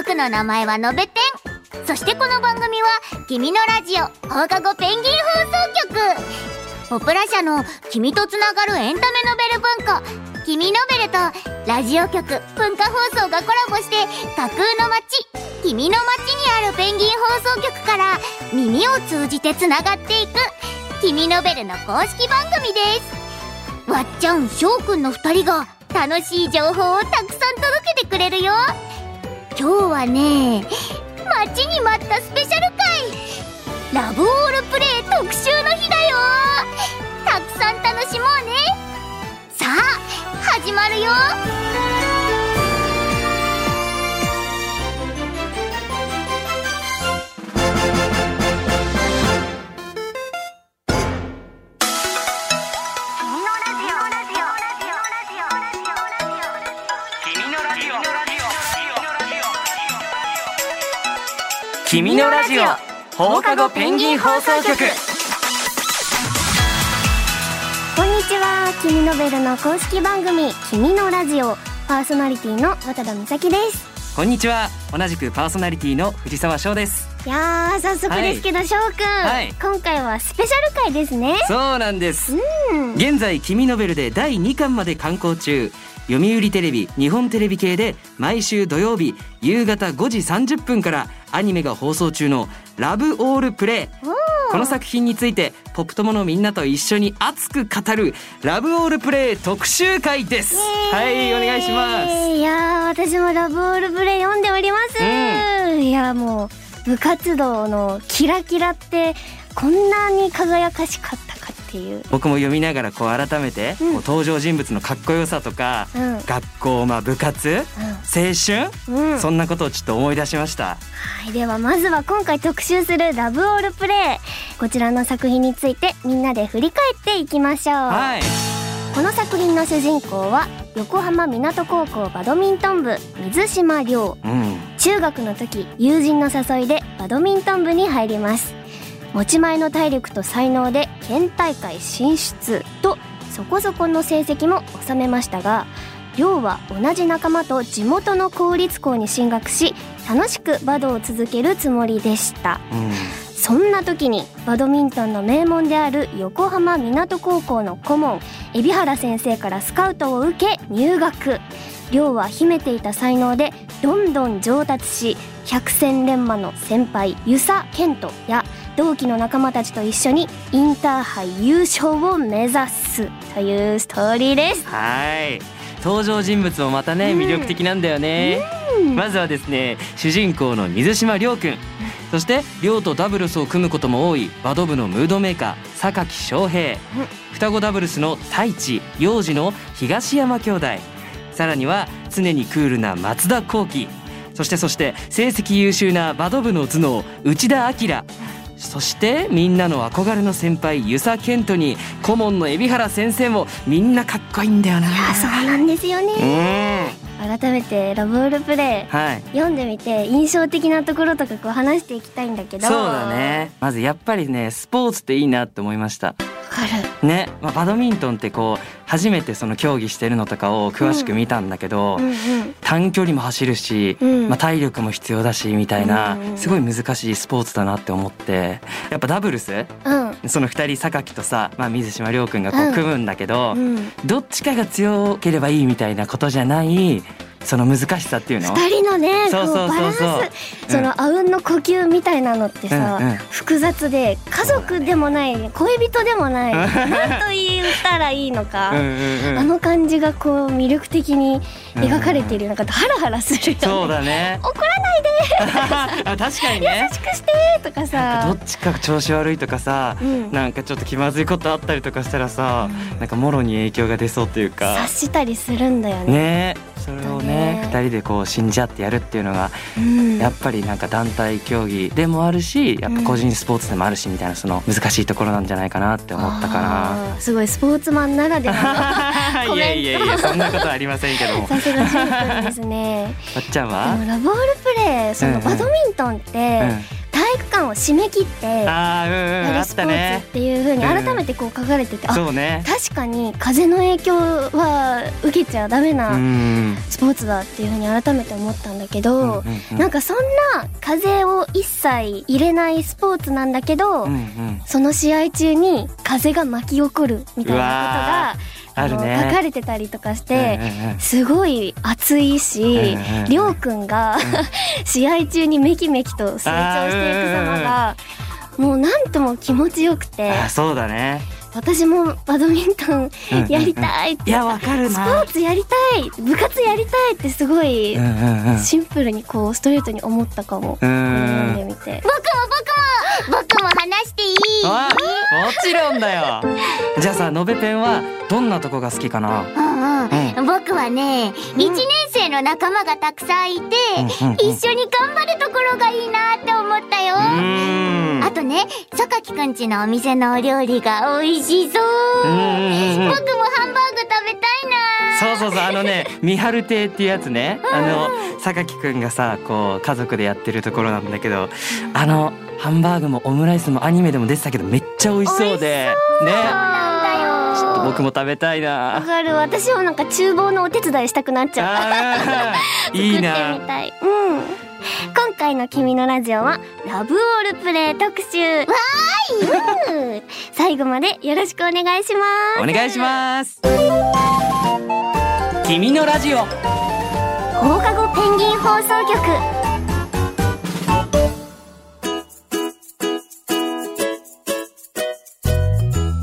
僕の名前はのべてん。そしてこの番組は「君のラジオ放課後ペンギン放送局」ポプラ社の「君とつながるエンタメノベル文庫」「君ノベル」とラジオ局文化放送がコラボして架空の街「君の街」にあるペンギン放送局から耳を通じてつながっていく「君ノベル」の公式番組です。わっちゃんしょうくんの2人が楽しい情報をたくさん届けてくれるよ。今日はね待ちに待ったスペシャル放課後ペンギン放送局。こんにちは。君ノベルの公式番組君のラジオパーソナリティの渡田美咲です。こんにちは。同じくパーソナリティの藤沢翔です。いやー早速ですけど翔くん、はい。今回はスペシャル回ですね。そうなんです。うん。現在君ノベルで第2巻まで刊行中。読売テレビ日本テレビ系で毎週土曜日夕方5時30分からアニメが放送中のラブオールプレイこの作品についてポップ友のみんなと一緒に熱く語るラブオールプレイ特集会です。はいお願いします。いやー私もラブオールプレイ読んでおります、いやもう部活動のキラキラってこんなに輝かしかったかっていう。僕も読みながらこう改めて、うん。登場人物のかっこよさとか、うん。学校まあ部活青春、うん、うんそんなことをちょっと思い出しました。はい、ではまずは今回特集するラブオールプレイこちらの作品についてみんなで振り返っていきましょう、はい。この作品の主人公は横浜湊高校バドミントン部水島亮。うん。中学の時友人の誘いでバドミントン部に入ります持ち前の体力と才能で県大会進出とそこそこの成績も収めましたが亮は同じ仲間と地元の公立校に進学し楽しくバドを続けるつもりでした。うんそんな時にバドミントンの名門である横浜湊高校の顧問海老原先生からスカウトを受け入学。亮は秘めていた才能でどんどん上達し百戦錬磨の先輩遊佐健人や同期の仲間たちと一緒にインターハイ優勝を目指すというストーリーです。はい。登場人物もまたねうん。魅力的なんだよね、まずはですね主人公の水島亮くんそして亮とダブルスを組むことも多いバド部のムードメーカー榊翔平。双子ダブルスの太一幼児の東山兄弟。さらには常にクールな松田幸輝。そしてそして成績優秀なバド部の頭脳内田明そしてみんなの憧れの先輩遊佐健人に顧問の海老原先生もみんなかっこいいんだよな。あそうなんですようね。ん。改めてラブオールプレイはい。読んでみて印象的なところとかこう話していきたいんだけど。そうだね。まずやっぱりねスポーツっていいなって思いました。わかる。ね、まあ、バドミントンってこう初めてその競技してるのとかを詳しく見たんだけど、うんうん。短距離も走るし、うん。まあ、体力も必要だしみたいな、うんうん。すごい難しいスポーツだなって思ってやっぱダブルスうん。その2人榊とさ、まあ、水島亮君がこううん。組むんだけど、うん。どっちかが強ければいいみたいなことじゃないその難しさっていうの二人のねそうそうこうバランス。そのあうんの呼吸みたいなのってさ、うんうん。複雑で家族でもない恋人でもない 何と言ったらいいのか、うんうんうん。あの感じがこう魅力的に描かれているなんかハラハラするよね。そうだね。怒らないで。あ確かにね。優しくしてとかさ。かどっちか調子悪いとかさ、うん。なんかちょっと気まずいことあったりとかしたらさ、なんかもろに影響が出そうというか察したりするんだよねねそれをねね。二人でこう信じ合ってやるっていうのがうん。やっぱりなんか団体競技でもあるしやっぱ個人スポーツでもあるしみたいなその難しいところなんじゃないかなって思ったかあーすごいスポーツマンならではな。コメントいやいやいやそんなことはありませんけど。も。のさすがですね。わっちゃんでは？もラブオールプレイそのうんうん。バドミントンってうん。体体育館を締め切ってやるスポーツっていう風にうん。改めてこう書かれてて、あそうね。確かに風の影響は受けちゃダメうなん。スポーツだっていう風に改めて思ったんだけど、うなんかそんな風を一切入れないスポーツなんだけど、その試合中に風が巻き起こるみたいなあことがるね。の書かれてたりとかして、うんうんうんすごい熱いし、うんうんうんりょうくんが、試合中にめきめきと成長していく様が、もうなんとも気持ちよくてあそうだね。私もバドミントンうんうんうん。やりたいって、いやわかるスポなーツやりたい部活やりたいってすごいうんうんうん。シンプルにこうストレートに思ったかも、う読んんでみて。話していいあもちろんだよ。じゃあさのべペンはどんなとこが好きかな？うんうん、僕はね、一年生の仲間がたくさんいて、うんうんうん。一緒に頑張るところがいいなって思ったよ。うん。あとね、榊くんちのお店のお料理が美味しそう。僕もハンバーグ食べたいな。そうそうそうあのね 三春亭っていうやつね。あの榊くんがさこう家族でやってるところなんだけどあのハンバーグもオムライスもアニメでも出てたけどめっちゃ美味しそうで。ね。ちょっと僕も食べたいな。わかる。私もなんか厨房のお手伝いしたくなっちゃった いいな。みたい。うん。今回の「君のラジオ」はラブオールプレイ特集。わーい。最後までよろしくお願いします。お願いします。君のラジオ。放課後ペンギン放送局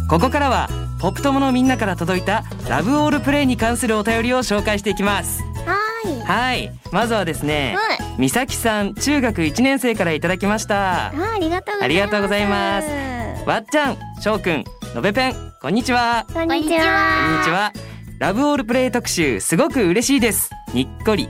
ここからはポップ友のみんなから届いたラブオールプレイに関するお便りを紹介していきます。はーい。はい。まずはですねはい。みさきさん中学1年生からいただきました。ありがとうございます。ありがとうございます。わっちゃんしょうくんのべペンこんにちは。こんにちこんにちはは。ラブオールプレイ特集すごく嬉しいです。にっこり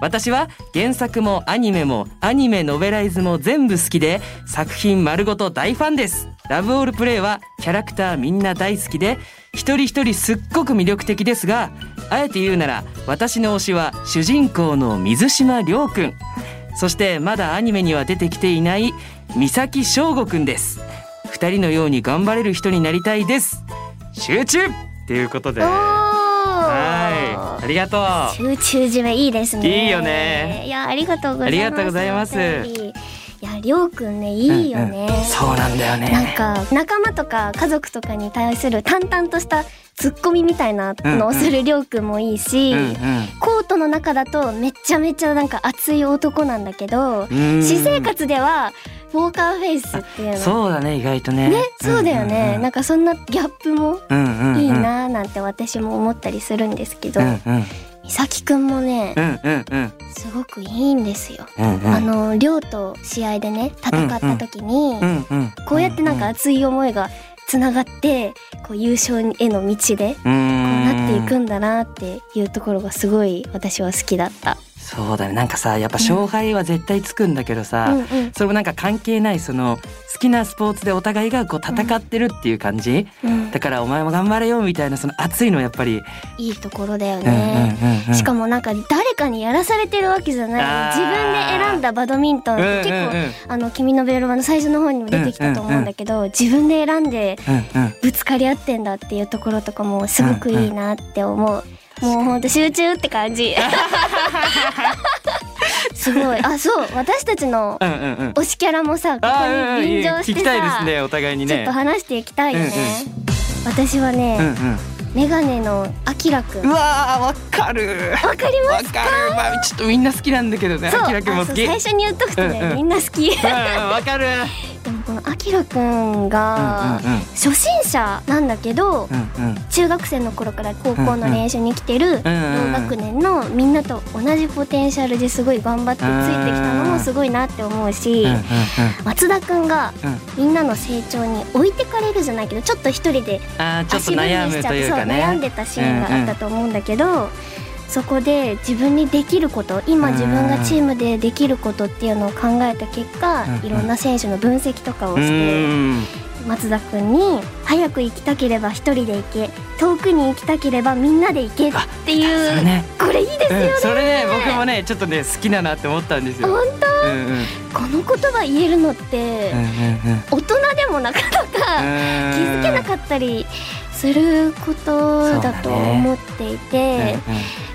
私は原作もアニメもアニメノベライズも全部好きで作品丸ごと大ファンです。ラブオールプレイはキャラクターみんな大好きで一人一人すっごく魅力的ですがあえて言うなら私の推しは主人公の水島亮くんそしてまだアニメには出てきていない三崎翔吾くんです。二人のように頑張れる人になりたいです。集中！っていうことで。ありがとう。集中締めいいですね。いいよね。いやありがとうございます。ありがとうございます。いやりょうくんねいいよね、うんうん。そうなんだよなんねか仲間とか家族とかに対する淡々としたツッコミみたいなのをするりょうくんもいいし、うん。コートの中だとめちゃめちゃなんか熱い男なんだけど、うん。私生活ではポーカーフェイスっていうの。そうだね意外とね。ねそうだよね、うんなんかそんなギャップもうんうんうん。いいなーなんて私も思ったりするんですけど、うんうん。美咲くんもねうんうんうん。すごくいいんですよ。うんうん。あの亮と試合でね戦った時に、うんうんこうやってなんか熱い思いがつながってこう優勝への道でこううんなっていくんだなっていうところがすごい私は好きだった。そうだね。なんかさやっぱ勝敗は絶対つくんだけどさ、うんうん。それもなんか関係ないその好きなスポーツでお互いがこう戦ってるっていう感じ、うん。だからお前も頑張れよみたいなその熱いのやっぱり、いいところだようんね。うんうんうん。しかもなんか誰かにやらされてるわけじゃない。自分で選んだバドミントンって結構、うんうんうん。あの「君のベルマ」の最初の方にも出てきたと思うんだけど、自分で選んでうんうん。ぶつかり合ってんだっていうところとかもすごくいいなって思う、もうほんと集中って感じ。すごい。あそう。私たちのうんうんうん。推しキャラもさここに臨場してさ、ねお互いにね。ちょっと話していきたいよね、うん。私はね、うんうんメガネのあきらくんうわわかる。かりわますか？る。まあちょっとみんな好きなんだけどねあきらくんも好き。最初に言っとくとね、うんうん。みんな好き。でうんうんわかる。もこのあきらくんが、うんうんうん。初心者なんだけど、うんうん。中学生の頃から高校の練習に来てる同うんうん。学年のみんなと同じポテンシャルですごい頑張ってついてきたのもすごいなって思うし、うんうん松田くんがうん。みんなの成長に置いてかれるじゃないけどちょっと一人であーちょっと足踏みしちゃって悩んでたシーンがあったと思うんだけど、そこで自分にできること今自分がチームでできることっていうのを考えた結果、うん。うんいろんな選手の分析とかをうして、ん。松田くんに早く行きたければ一人で行け遠くに行きたければみんなで行けっていうそれね。これいいですよね、うん、それね僕もねちょっっとね好きだなって思ったんですよ。本うんうんうん。当この言葉言えるのって、うんうん大人でもなかなか気づけなかったりすることだと思っていて、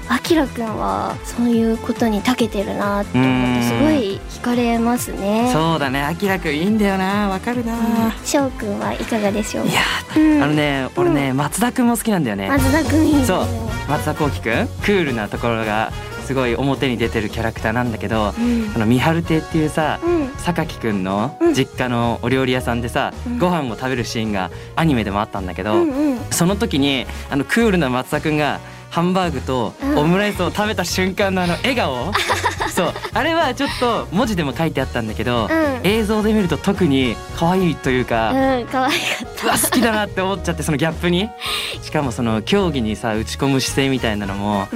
あきらくんはそういうことに長けてるなって思ってすごい惹かれますね。そうだね。あきらくんいいんだよな。わかるな、しょうくんはいかがでしょうか？いやうん。あのね俺ね、松田くんも好きなんだよね、松田くんいいそう。松田幸輝くん？クールなところがすごい表に出てるキャラクターなんだけど、うん。あの三春亭っていうさうん。榊くんのうん。実家のお料理屋さんでさ、うん。ご飯を食べるシーンがアニメでもあったんだけど、うんうん。その時にあのクールな松田くんがハンバーグとうん。オムライスを食べた瞬間のあの笑顔。そう。あれはちょっと文字でも書いてあったんだけど、うん。映像で見ると特に可愛いというか、うん可愛かっうわ好きだなって思っちゃってそのギャップに。しかもその競技にさ打ち込む姿勢みたいなのも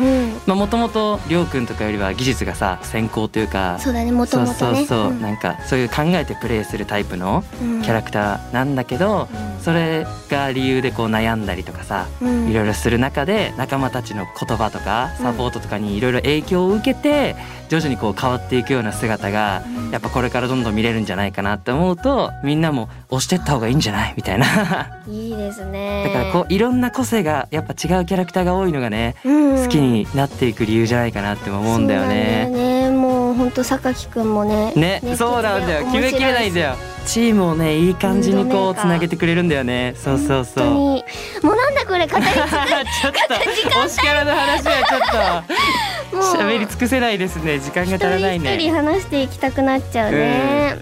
もともとりょうくんとかよりは技術がさ先行というか。そうだねもともとね。そうそうそう、ん。なんかそういう考えてプレーするタイプのうん。キャラクターなんだけど、それが理由でこう悩んだりとかさうん。いろいろする中で仲間たちの言葉とかサポートとかにいろいろ影響を受けて徐々にこう変わっていくような姿がうん。やっぱこれからどんどん見れるんじゃないかなって思うとみんなも押してった方がいいんじゃない？みたいな いいですね。だからこういろんな個性がやっぱ違うキャラクターが多いのがねうん。好きになっていく理由じゃないかなって思うんだよね。そうね。もう本当榊くんもね。ねそうなんだよ。決めきれないんだよ。よチームをねいい感じにこうつなげてくれるんだよね。そうそうそう。もうなんだこれ語り ちょっと推しキャラの話はちょっと。喋り尽くせないですね。時間が足らない一人ね一人話していきたくなっちゃうね。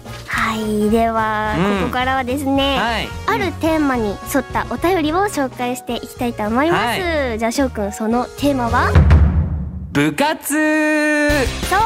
はいでは、うん。ここからはですね。はい。あるテーマに沿ったお便りを紹介していきたいと思います。じゃあしょうくんそのテーマは？部活。そう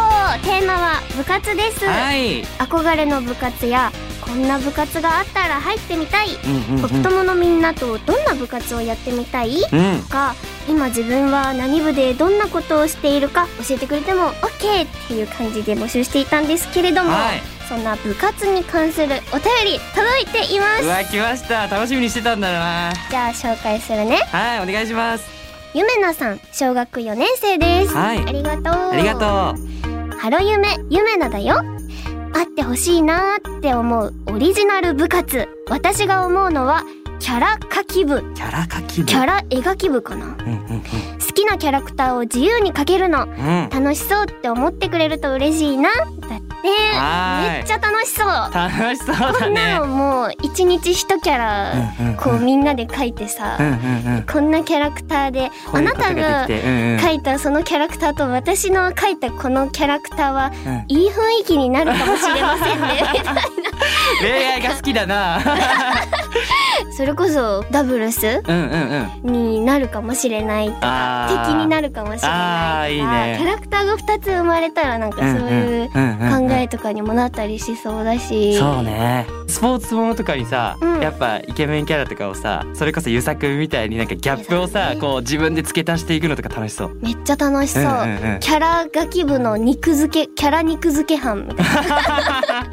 テーマは部活です、はい。憧れの部活やこんな部活があったら入ってみたい。うんうんポットモのみんなとどんな部活をやってみたい？うん。とか今自分は何部でどんなことをしているか教えてくれても OK っていう感じで募集していたんですけれども、はいそんな部活に関するお便り届いています。うわ来ました。楽しみにしてたんだな。じゃあ紹介するね。はいお願いします。ゆめなさん小学4年生です、はい。ありがとう。ありがとハロゆめゆめなだよ。あってほしいなーって思うオリジナル部活。私が思うのはキャラ描き部。うキャラ描き部。キャラ描き部かな。うんうん好きなキャラクターを自由に描けるの。うんうん。楽しそうって思ってくれると嬉しいなだってはーい。めっちゃ楽しそう。楽しそうこんだねなのもう一日一キャラこうみんなで描いてさうんうんうん。こんなキャラクターであなたがができてうんうん。描いたそのキャラクターと私の描いたこのキャラクターはうん。いい雰囲気になるかもしれませんね。恋愛が好きだなそれこそダブルスうんうんうん。になるかもしれない。とか敵になるかもしれないとかいいね。キャラクターが2つ生まれたらなんかそういう考えとかにもなったりしそうだし。そうね。スポーツものとかにさ、うん。やっぱイケメンキャラとかをさそれこそゆさくんみたいになんかギャップをさ、ね。こう自分で付け足していくのとか楽しそう。めっちゃ楽しそう、うんうんうん。キャラ書き部の肉付けキャラ肉付け班みたいな。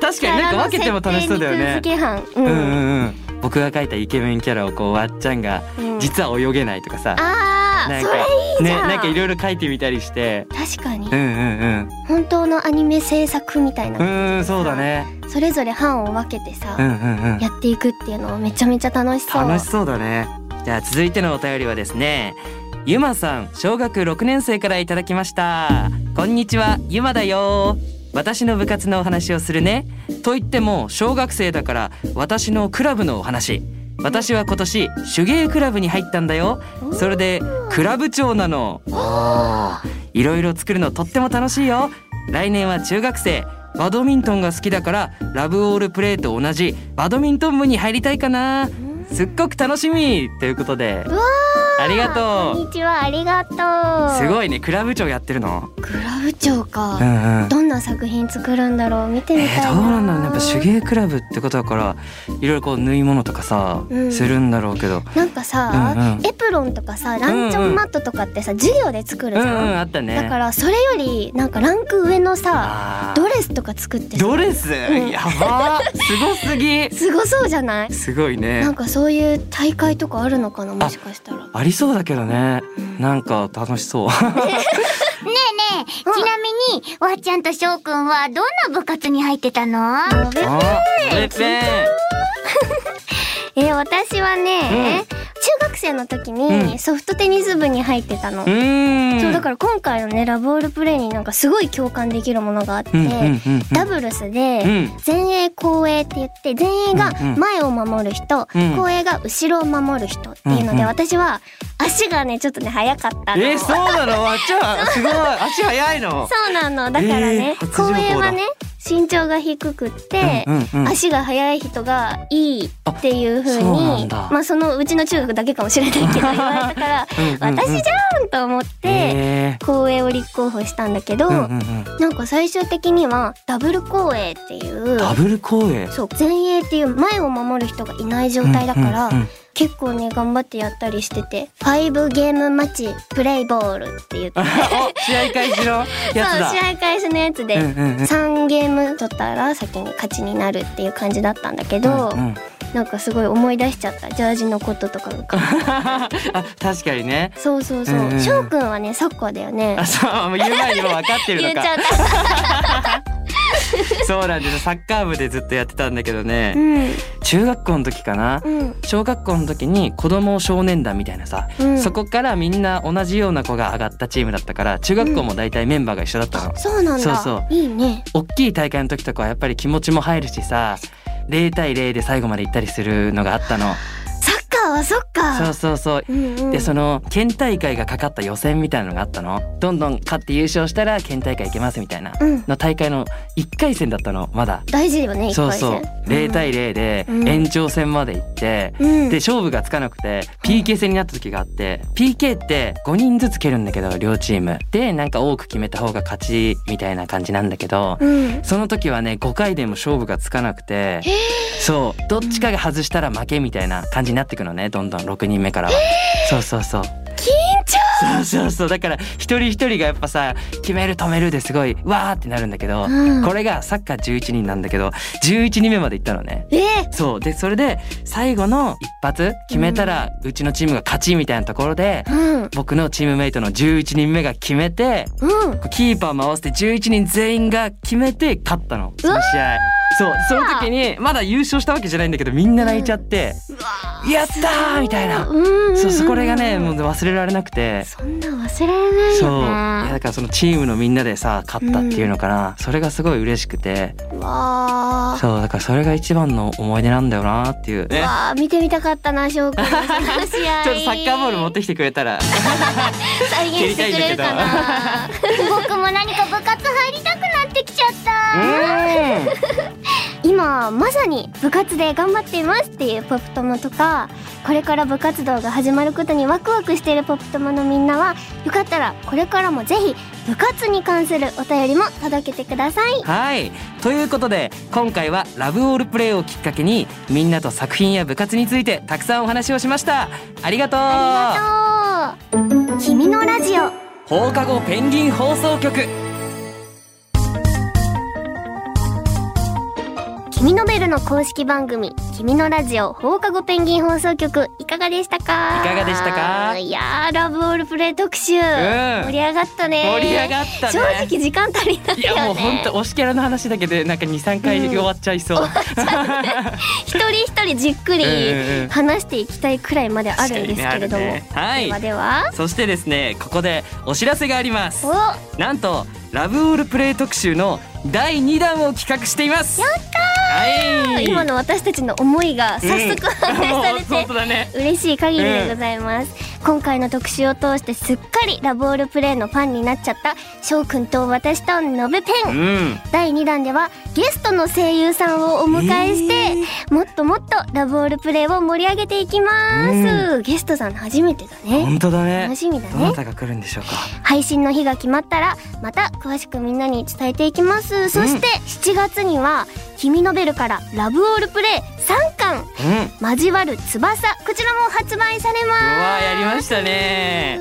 確かになんか分けても楽しそうだよね。肉付け班。うん、うんうんうん。僕が描いたイケメンキャラをこうわっちゃんがうん。実は泳げないとかさ、あーそれいいじねゃん、なんかいろいろ描いてみたりして、確かに。うんうん本当のアニメ制作みたいな。うんそうだね。それぞれ班を分けてさ、うんうんうん。やっていくっていうのめちゃめちゃ楽しそう。楽しそうだね。じゃあ続いてのお便りはですねゆまさん小学6年生からいただきました。こんにちはゆまだよ私の部活のお話をするね。と言っても小学生だから私のクラブのお話。私は今年手芸クラブに入ったんだよ。それでクラブ長なの。おーいろいろ作るのとっても楽しいよ。来年は中学生。バドミントンが好きだからラブオールプレーと同じバドミントン部に入りたいかな。すっごく楽しみ。ということで。うわありがことんにちは。ありがとう。うすごいね。クラブ長やってるの？クラブ長か、うんうん。どんな作品作るんだろう？見てみえー、たいな、どうなんだろうね。やっぱ手芸クラブってことだからいろいろこう縫い物とかさ、うん。するんだろうけど。なんかさ、うんうん。エプロンとかさランチョンマットとかってさ、授業で作るうんじゃん、うんあったね。だからそれよりなんかランク上のさドレスとか作ってさ。ドレス、ん。やば。すごすぎ。すごそうじゃない？すごいね。なんかそういう大会とかあるのかな？もしかしたら。ありそうだけどね。なんか楽しそう。ねえねえちなみにわっちゃんとしょうくんはどんな部活に入ってたの？あレペン。えー私はね、中学生の時うん。にソフトテニス部に入ってたの、うーん。そうだから今回のねラブオールプレイになんかすごい共感できるものがあって、ダブルスで、うん。前衛後衛って言って前衛が前を守る人、うん。後衛が後ろを守る人っていうので、私は足がねちょっとね速かったの。えー、そうなの？あっちゃすごい。足早いの？そうなの。だからね、後衛はね身長が低くって、うんうんうん。足が速い人がいいっていう風あそうにだ。まあそのうちの中学だけかもしれないけど言われたから うん私じゃんと思ってえ後衛を立候補したんだけど、ーうんうんうん。なんか最終的にはダブル後衛っていうダブル光栄そう前衛っていう前を守る人がいない状態だから、うんうんうん結構ね頑張ってやったりしてて5ゲームマッチプレイボールって言ってお試合開始のやつだ。そう試合開始のやつで、うんうんうん。3ゲーム取ったら先に勝ちになるっていう感じだったんだけど、うんうん。なんかすごい思い出しちゃった。ジャージのこととかが あ確かにね。そうそうそう。うんうん。翔くんはねサッカーだよね。あそう。もう言う前にもう分かってる 言っちゃった そうなんです。サッカー部でずっとやってたんだけどね、うん。中学校の時かな。うん。小学校の時に子供少年団みたいなさ、うん。そこからみんな同じような子が上がったチームだったから中学校も大体メンバーが一緒だったの、そうなんだ。そうそう。いいね。大きい大会の時とかはやっぱり気持ちも入るしさ0対0で最後まで行ったりするのがあったのそっか。そうそうそう。うんうん、でその県大会がかかった予選みたいなのがあったの。どんどん勝って優勝したら県大会行けますみたいなうん。の大会の1回戦だったのまだ。大事よねそうそう。戦0対0でうん。延長戦まで行って、うん。で勝負がつかなくて PK 戦になった時があって PK って5人ずつ蹴るんだけど両チーム。でなんか多く決めた方が勝ちみたいな感じなんだけどうん。その時はね5回でも勝負がつかなくてそう。どっちかが外したら負けみたいな感じになってくのねどんどん6人目からは。そうそうそう。緊張！そうそうそう。だから一人一人がやっぱさ決める止めるですごいわーってなるんだけど、うん。これがサッカー11人なんだけど11人目まで行ったのね。えそう。でそれで最後の一発決めたらうちのチームが勝ちみたいなところでうん。僕のチームメイトの11人目が決めてうん。キーパーも合わせて11人全員が決めて勝ったのその試合。そうその時にまだ優勝したわけじゃないんだけどみんな泣いちゃって「やったー!」みたいな。うん。そうそこれがねもう忘れられなくて。そんな忘れられないそう。いよやねだからそのチームのみんなでさ勝ったっていうのかな、それがすごい嬉しくて。わあそうだからそれが一番の思い出なんだよなっていう。ねわあ見てみたかったな翔くん。のその試合。ちょっとサッカーボール持ってきてくれたら。再現してくれるかな。僕も何か部活入りたくなってきちゃった今まさに部活で頑張っていますっていうポップ友とかこれから部活動が始まることにワクワクしているポップ友のみんなはよかったらこれからもぜひ部活に関するお便りも届けてください。はい。ということで今回はラブオールプレイをきっかけにみんなと作品や部活についてたくさんお話をしました。ありがとう。ありがとう。君のラジオ。放課後ペンギン放送局君のベルの公式番組君のラジオ放課後ペンギン放送局いかがでしたか？いかがでしたか？いやーラブオールプレイ特集、盛り上がったね。盛り上がったね。正直時間足りないよね。いやもうほんと推しキャラの話だけでなんか23回終わっちゃいそう、一人一人じっくりうんうん話していきたいくらいまであるんですけれども、ね。はい。ではでは。そしてですねここでお知らせがあります。お。なんとラブオールプレイ特集の第2弾を企画しています。やったはい。今の私たちの思いが早速反映されて 当だね。嬉しい限りでございます、今回の特集を通してすっかりラブオールプレイのファンになっちゃった翔くんと私とのべペン、うん。第2弾ではゲストの声優さんをお迎えして、もっともっとラブオールプレイを盛り上げていきます、ゲストさん初めてだね。本当だね。楽しみだどなねたが来るんでしょうか。配信の日が決まったらまた詳しくみんなに伝えていきます。そして7月には「君のベル」からラブオールプレイ3巻うん。交わる翼こちらも発売されうまわーやりましたね。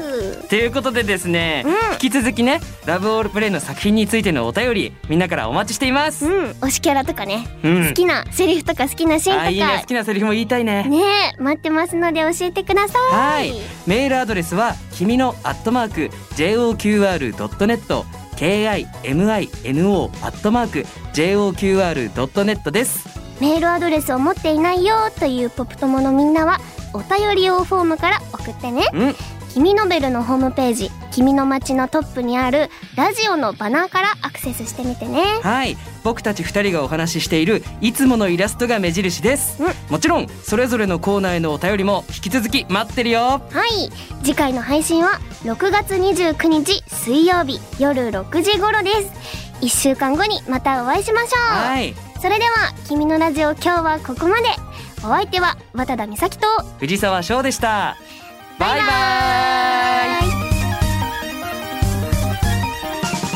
ということでですね、うん。引き続きねラブオールプレイの作品についてのお便りみんなからお待ちしています、す。うん。推しキャラとかね、うん。好きなセリフとか好きなシーンとか。あいいね。好きなセリフも言いたいね。ねえ待ってますので教えてください。はい。メールアドレスは君のアットマーク JOQR.net KIMINO アットマーク JOQR.net ですメールアドレスを持っていないよというポップ友のみんなはお便り用フォームから送ってね。うん。君のベルのホームページ君の街のトップにあるラジオのバナーからアクセスしてみてね。はい。僕たち二人がお話ししているいつものイラストが目印です、うん。もちろんそれぞれのコーナーへのお便りも引き続き待ってるよ。はい。次回の配信は6月29日水曜日夜6時頃です。1週間後にまたお会いしましょう。はいそれでは「君のラジオ」今日はここまで。お相手は渡田美咲と藤沢翔でした。バイバイ。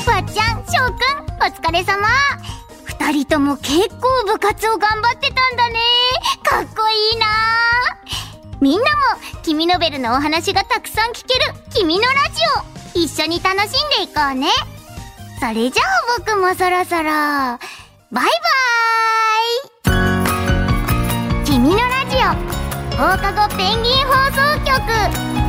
わっちゃんしょうくんお疲れ様。二人とも結構部活を頑張ってたんだね。かっこいいな。みんなも君のベルのお話がたくさん聞ける君のラジオ。一緒に楽しんでいこうね。それじゃあ僕もそろそろバイバーイ。君のラジオ放課後ペンギン放送局。